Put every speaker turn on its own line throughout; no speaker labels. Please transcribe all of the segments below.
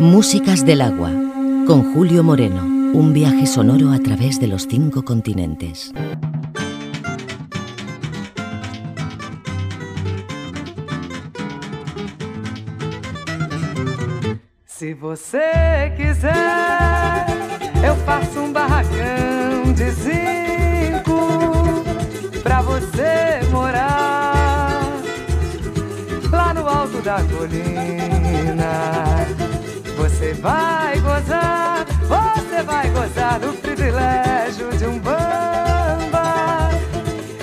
Músicas del agua, con Julio Moreno, un viaje sonoro a través de los cinco continentes.
Se você quiser, eu faço um barracão de zinco pra você morar lá no alto da colina. Você vai gozar, você vai gozar do privilégio de um bamba.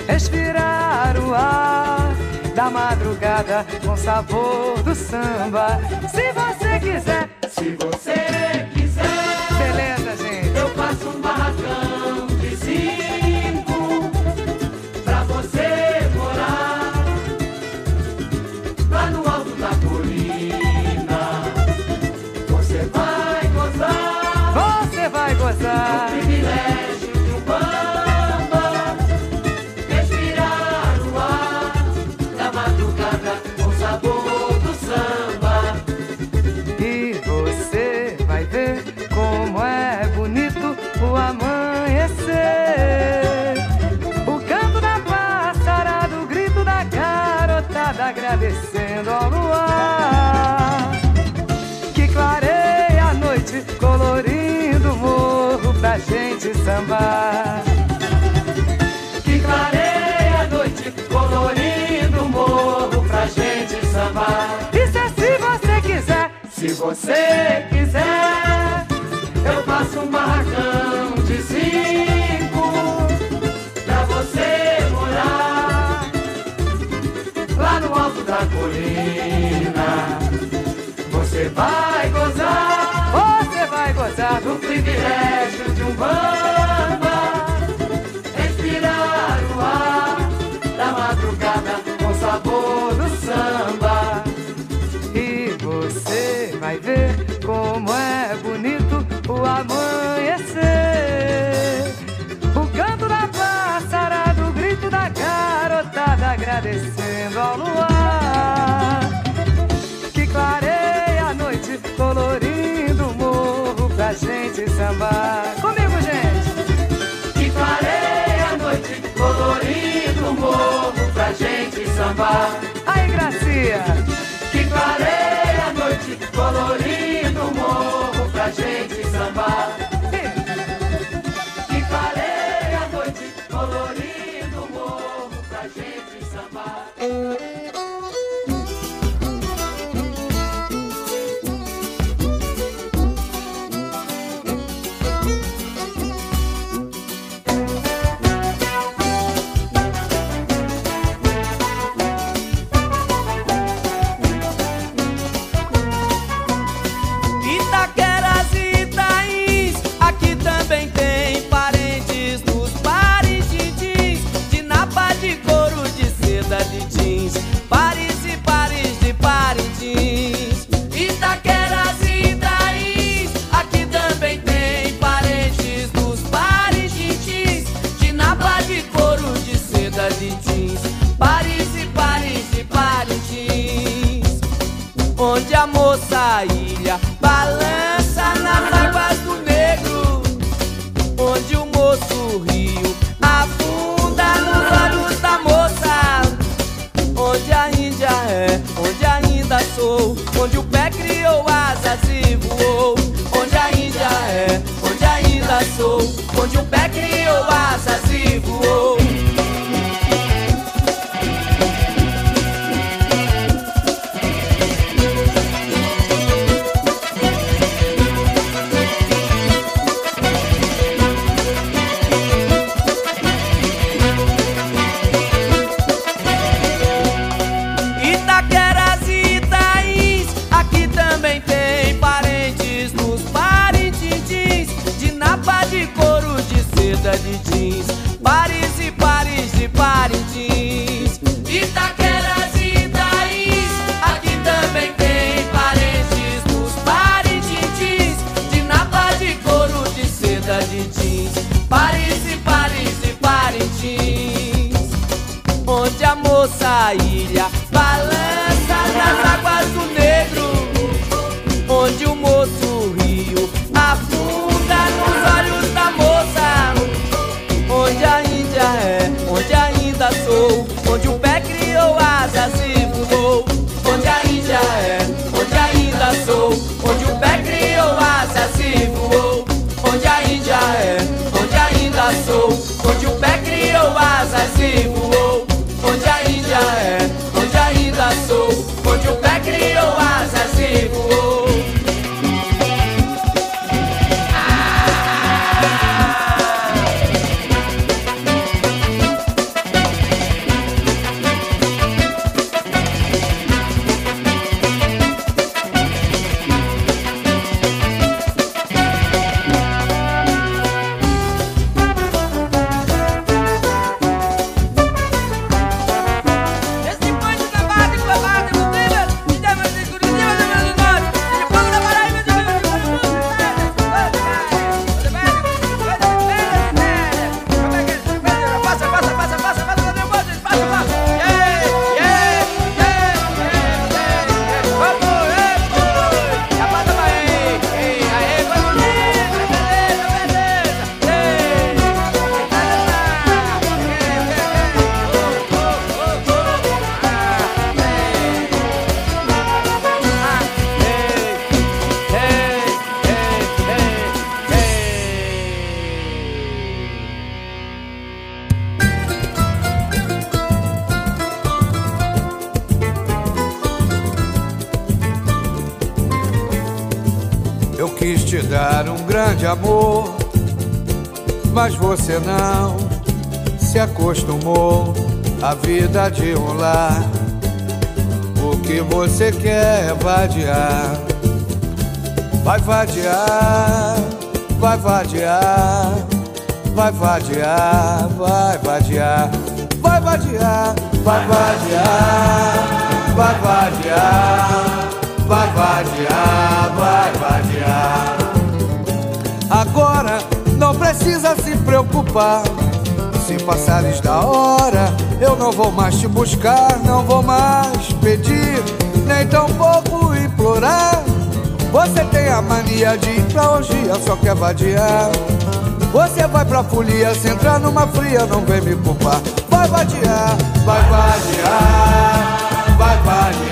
Respirar o ar da madrugada com sabor do samba. Se você quiser,
se você quiser.
Beleza, gente.
Eu faço um barracão de. você
quiser,
eu faço um barracão de cinco pra você morar lá no alto da colina. Você vai gozar,
você vai gozar
do privilégio de um banho. samba.
Aí, Gracia!
Que clareia a noite, colorindo o morro pra gente sambar.
Onde um pé criou asas e voou. De
um lar. O que você quer é vadiar, vai vadiar, vai vadiar, vai vadiar, vai vadiar, vai vadiar, vai vadiar, vai vadiar, vai vadiar, vai vadiar. Agora não precisa se preocupar. Se passares da hora, eu não vou mais te buscar, não vou mais pedir, nem tão pouco implorar. Você tem a mania de ir pra orgia, só quer vadiar. Você vai pra folia, se entrar numa fria, não vem me culpar. Vai vadiar, vai vadiar, vai vadiar,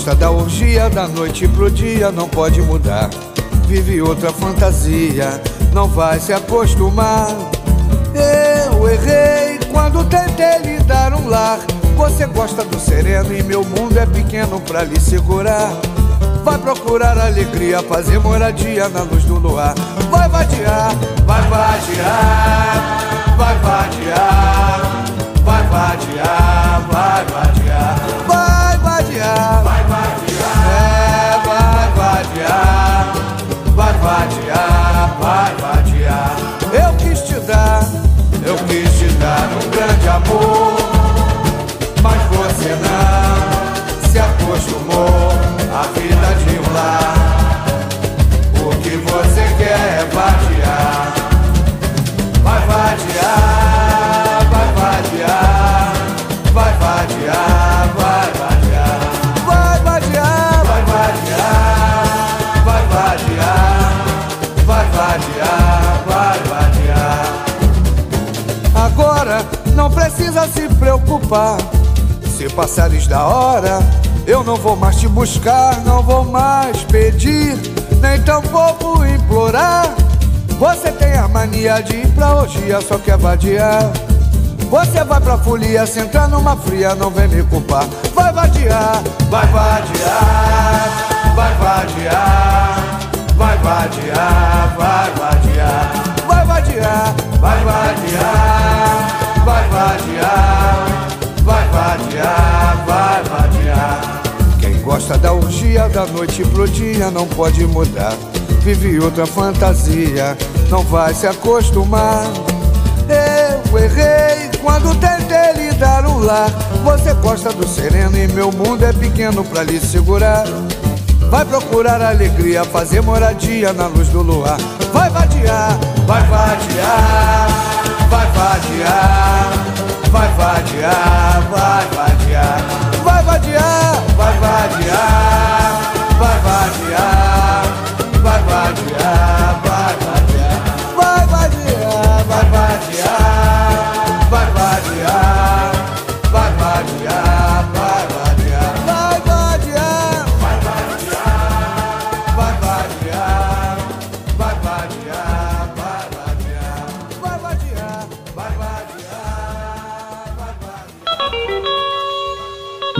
gosta da orgia, da noite pro dia, não pode mudar. Vive outra fantasia, não vai se acostumar. Eu errei quando tentei lhe dar um lar. Você gosta do sereno e meu mundo é pequeno pra lhe segurar. Vai procurar alegria, fazer moradia na luz do luar. Vai vadiar, vai vadiar, vai vadiar, vai vadiar, vai vadiar, vai vadiar, vai vadiar, vadiar, vai vadiar. Eu quis te dar, eu quis te dar um grande amor, mas você não Não precisa se preocupar. Se passares da hora, eu não vou mais te buscar, não vou mais pedir, nem tampouco implorar. Você tem a mania de ir pra orgia, só quer vadiar. Você vai pra folia, se entrar numa fria, não vem me culpar. Vai vai vadiar, vai vadiar, vai vadiar, vai vadiar, vai vadiar, vai vadiar, vai vadiar, vai vadiar, vai vadiar. Quem gosta da orgia, da noite pro dia, não pode mudar. Vive outra fantasia, não vai se acostumar. Eu errei quando tentei lhe dar um lar. Você gosta do sereno e meu mundo é pequeno pra lhe segurar. Vai procurar alegria, fazer moradia na luz do luar. Vai vadiar, vai vadiar, vai vadiar, vai vadiar, vai vadiar, vai vadiar, vai vadiar,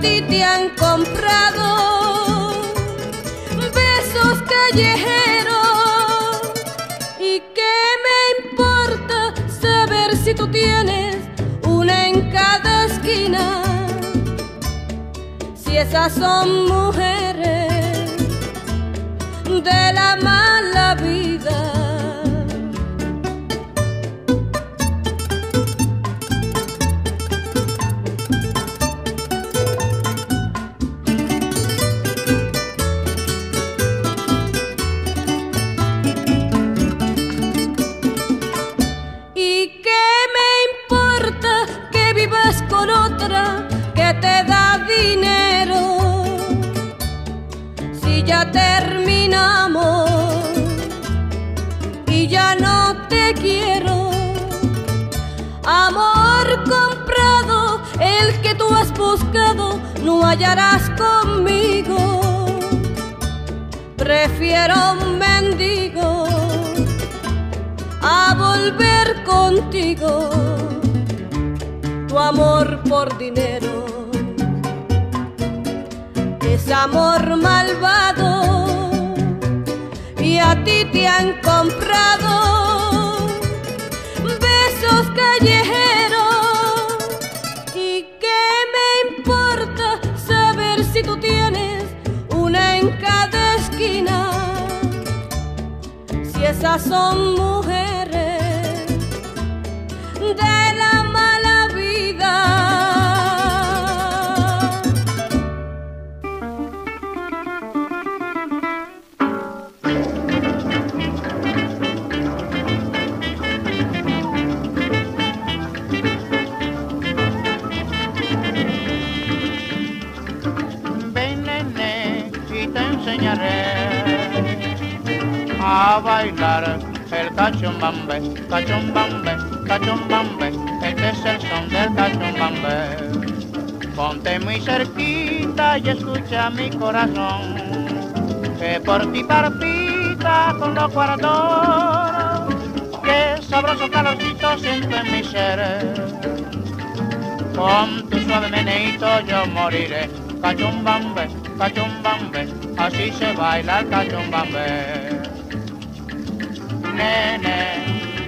Ti te han comprado callejero. ¿Y qué me importa saber si tú tienes una en cada esquina? Si esas son mujeres de la mala vida. No hallarás conmigo. Prefiero un mendigo a volver contigo. Tu amor por dinero es amor malvado y a ti te han comprado besos callejeros si esas son mujeres de
bailar el cachumbambe, cachumbambe, cachumbambe, este es el son del cachumbambe. Ponte muy cerquita y escucha mi corazón, que por ti parpita con los cuartos, que sabroso calorcito siento en mi ser. Con tu suave meneito yo moriré, cachumbambe, cachumbambe, así se baila el cachumbambe nene,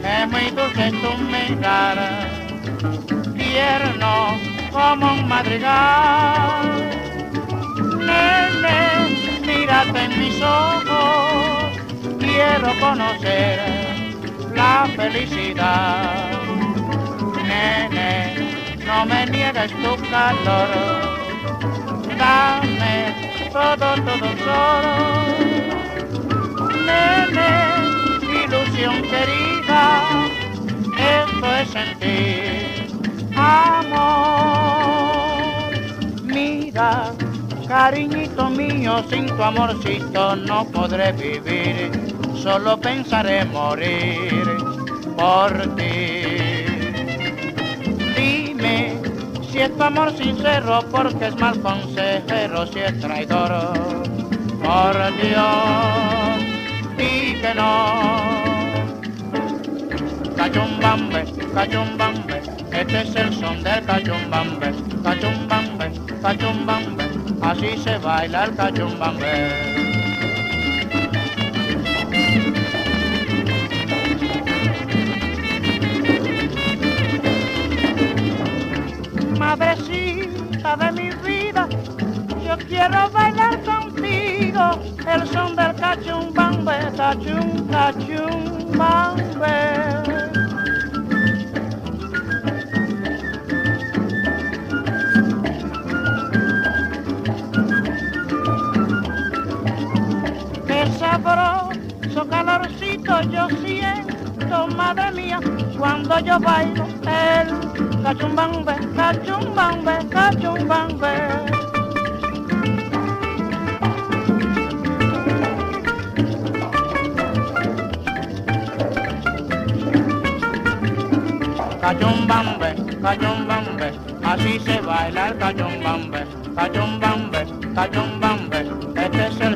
es muy dulce tu mirar, tierno como un madrigal. Nene, mírate en mis ojos, quiero conocer la felicidad. Nene, no me niegues tu calor, dame todo, todo, todo. Nene, querida, esto es sentir amor. Mira, cariñito mío, sin tu amorcito no podré vivir, solo pensaré morir por ti. Dime si es tu amor sincero, porque es mal consejero, si es traidor, por Dios que no. Cachumbambe, cachumbambe, este es el son del cachumbambe, cachumbambe, cachumbambe, así se baila el cachumbambe. Madrecita de mi vida, yo quiero bailar contigo el son del cachumbambe, cachum, cachumbambe. Qué sabroso calorcito yo siento, madre mía, cuando yo bailo el cachumbambe, cachumbambe, cachumbambe. Cachumbambe, cachumbambe, así se baila el cachumbambe, cachumbambe, cachumbambe, este es el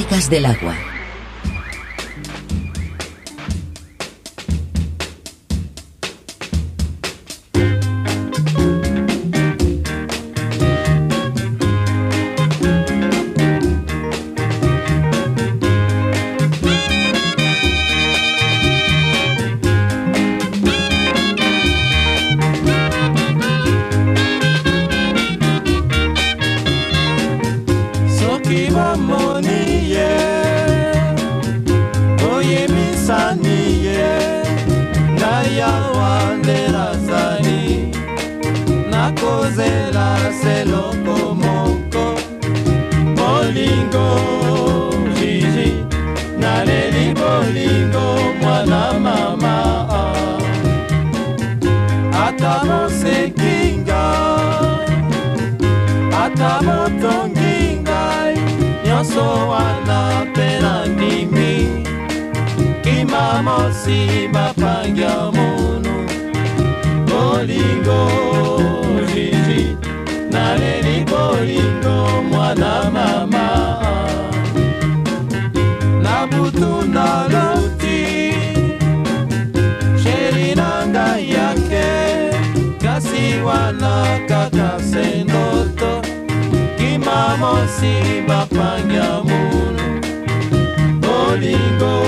físicas del
agua.
takase ndoto kimamosi bapanya munu bolingo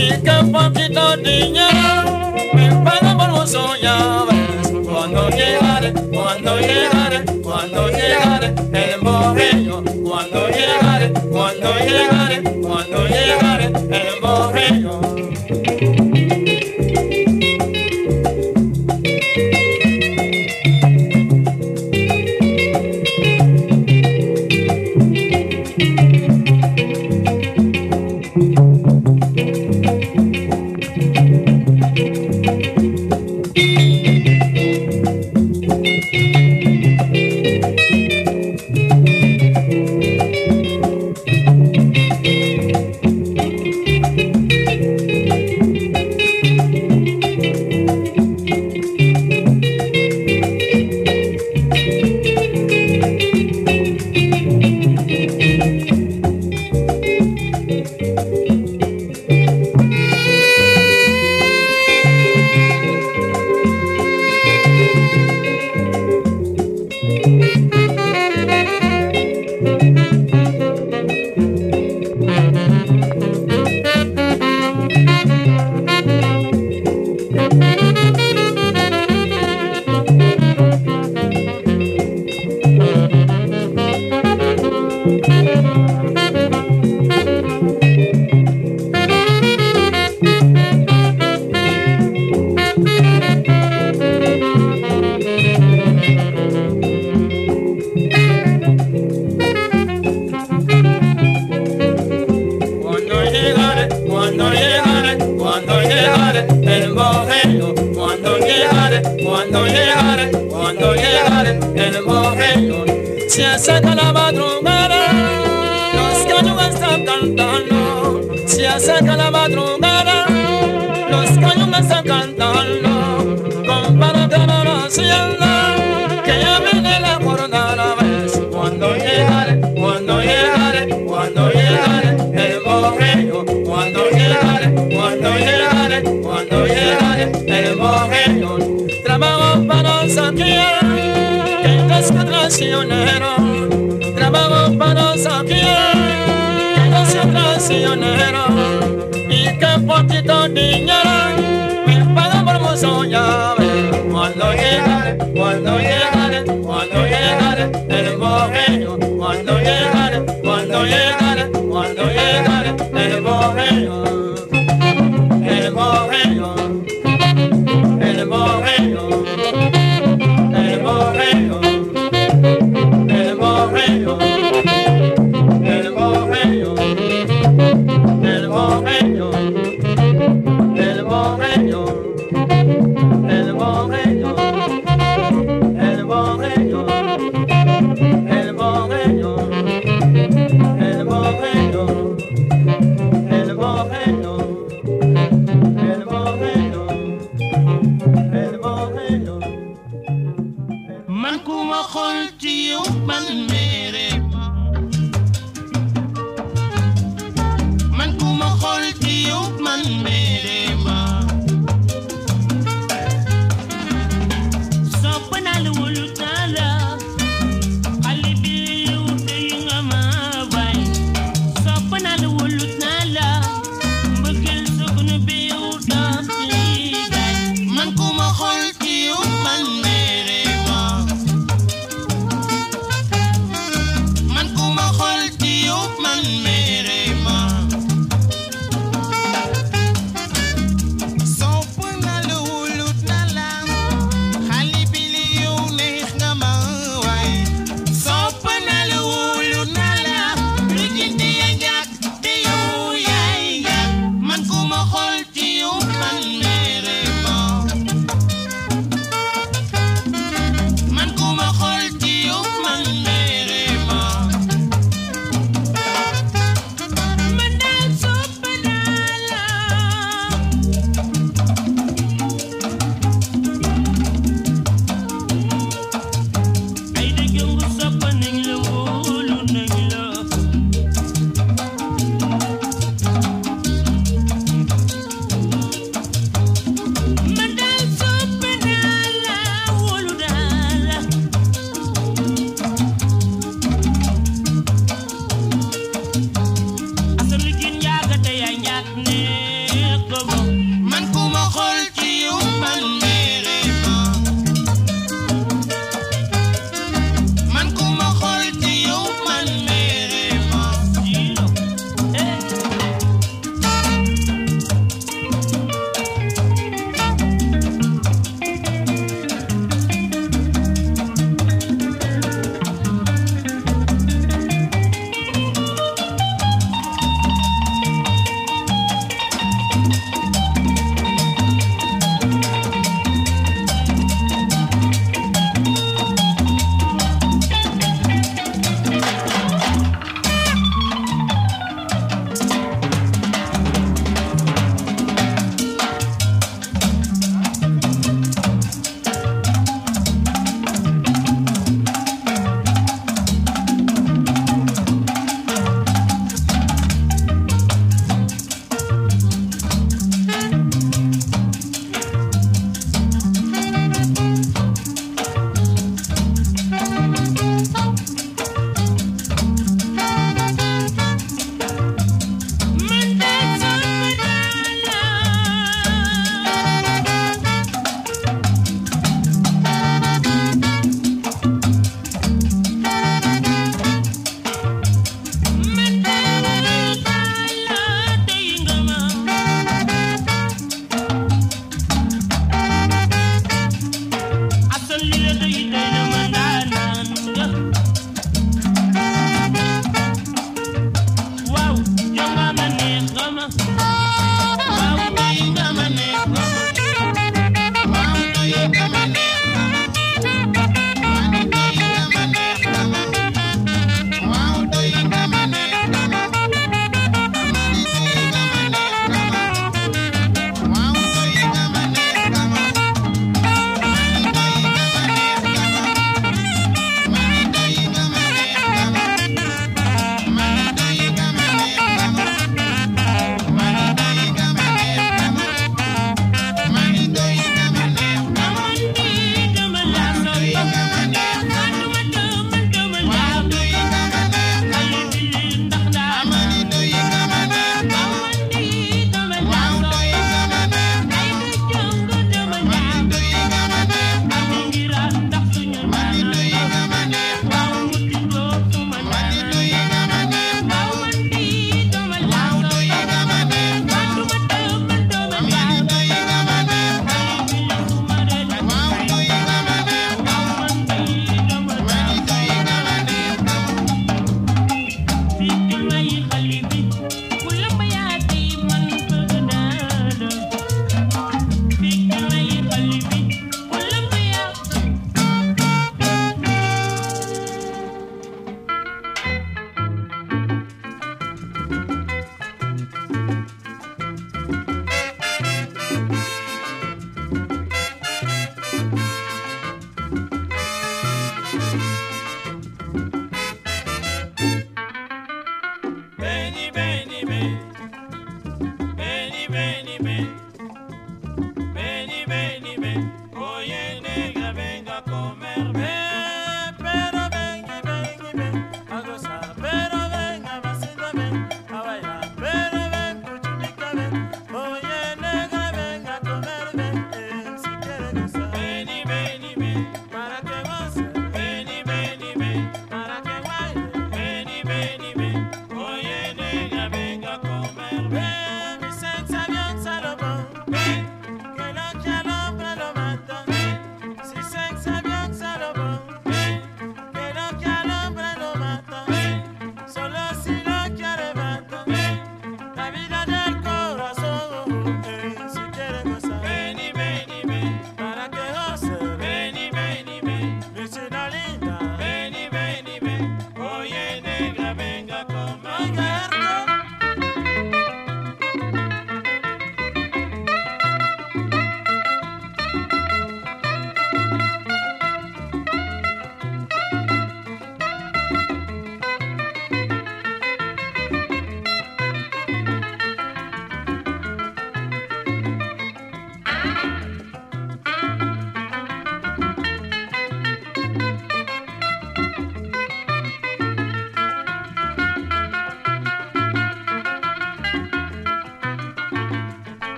Pica papito niña, me paga por soñar. Cuando llegaré, cuando llegaré, cuando llegaré, el
borrego. Cuando llegaré, cuando llegaré, cuando llegaré, el borrego. cuando llegare, cuando llegare el correo. Se acerca la madrugada, los gallos están cantando, se acerca la madrugada. traicionero, trabajo para saquear. Que no sea traicionero y que poquito dinero me paga por llave. Cuando llegaré, cuando llegaré, cuando llegaré, el bohemio, cuando
llegaré.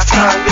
I'm tired.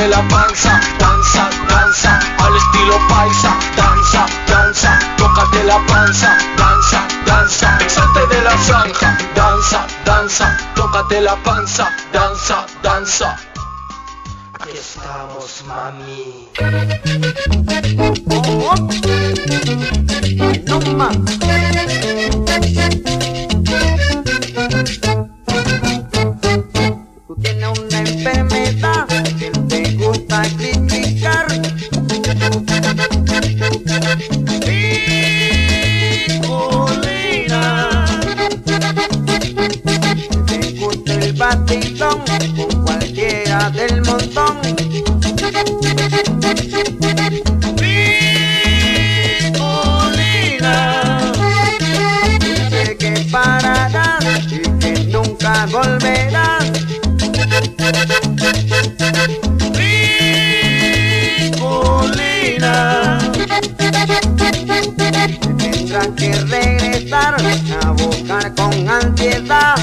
de la panza, danza, danza, al estilo paisa, danza, danza, tócate la panza, danza, danza, salte de la zanja, danza, danza, tócate la panza, danza, danza. Aquí estamos, mami.
No más. Tú tienes una enfermedad. Nicolina dice que parará y que nunca volverá. Nicolina tendrá que regresar a buscar con ansiedad.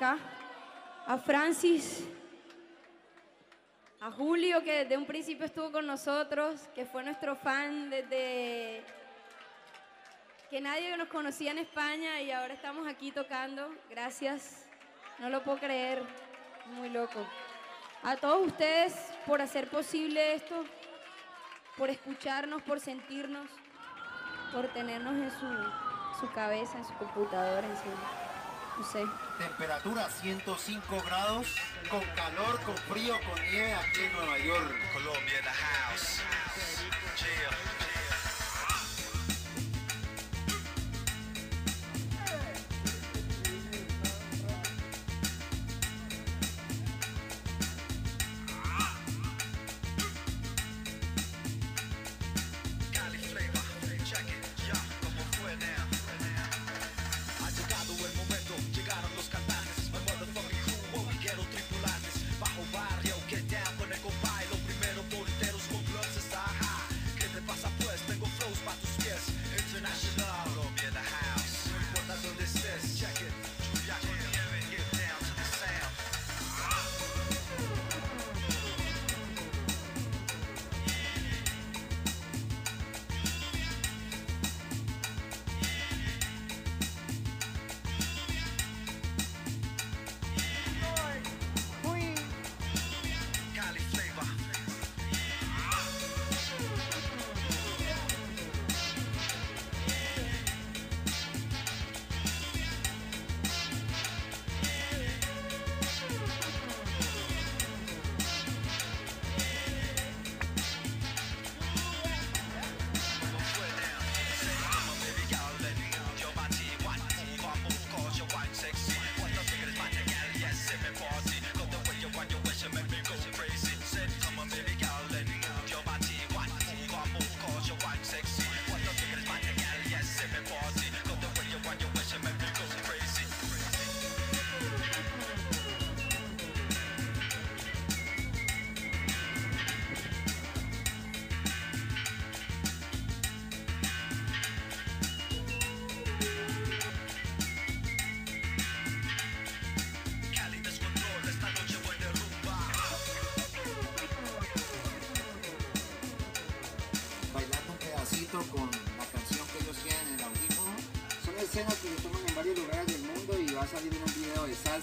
A
Francis, a Julio, que desde un principio estuvo con nosotros, que fue nuestro fan desde que nadie nos conocía en España y ahora estamos aquí tocando. Gracias. No lo puedo creer. Muy loco. A todos ustedes por hacer posible esto, por escucharnos, por sentirnos, por tenernos en su, su cabeza, en su computadora, en su,
Temperatura 105 grados, con calor, con frío, con nieve aquí en Nueva York. Colombia in the house.
Cali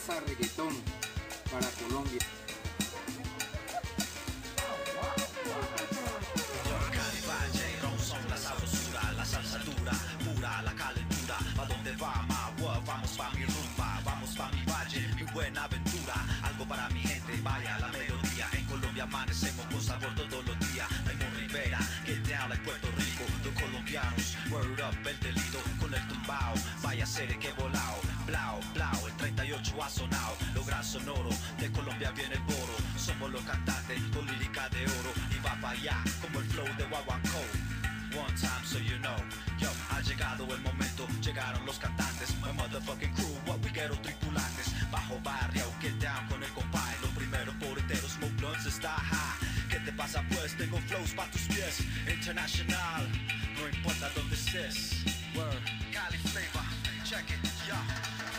salsa reggaetón para Colombia.
Son la sabrosura, la salsa dura, pura, la calentura. ¿Pa dónde va, ma? Vamos pa' mi rumba, vamos pa' mi valle, mi buena aventura. Algo para mi gente, vaya la melodía. En Colombia amanecemos con sabor todos los días. Raymond Rivera, get down like Puerto Rico. Los colombianos, word up el delito con el tumbao. Vaya serie que ha sonado, lo gran sonoro. De Colombia viene el boro. Somos los cantantes con lírica de oro. Y va para allá como el flow de Wawanko. One time so you know, yo, ha llegado el momento, llegaron los cantantes, my motherfucking crew, what we ghetto tripulantes, bajo barrio, get down con el compay, los primeros porteros, smoke blunts está high, ¿qué te pasa pues? Tengo flows pa' tus pies, international, no importa dónde estés, word, Cali flavor, check it, yeah.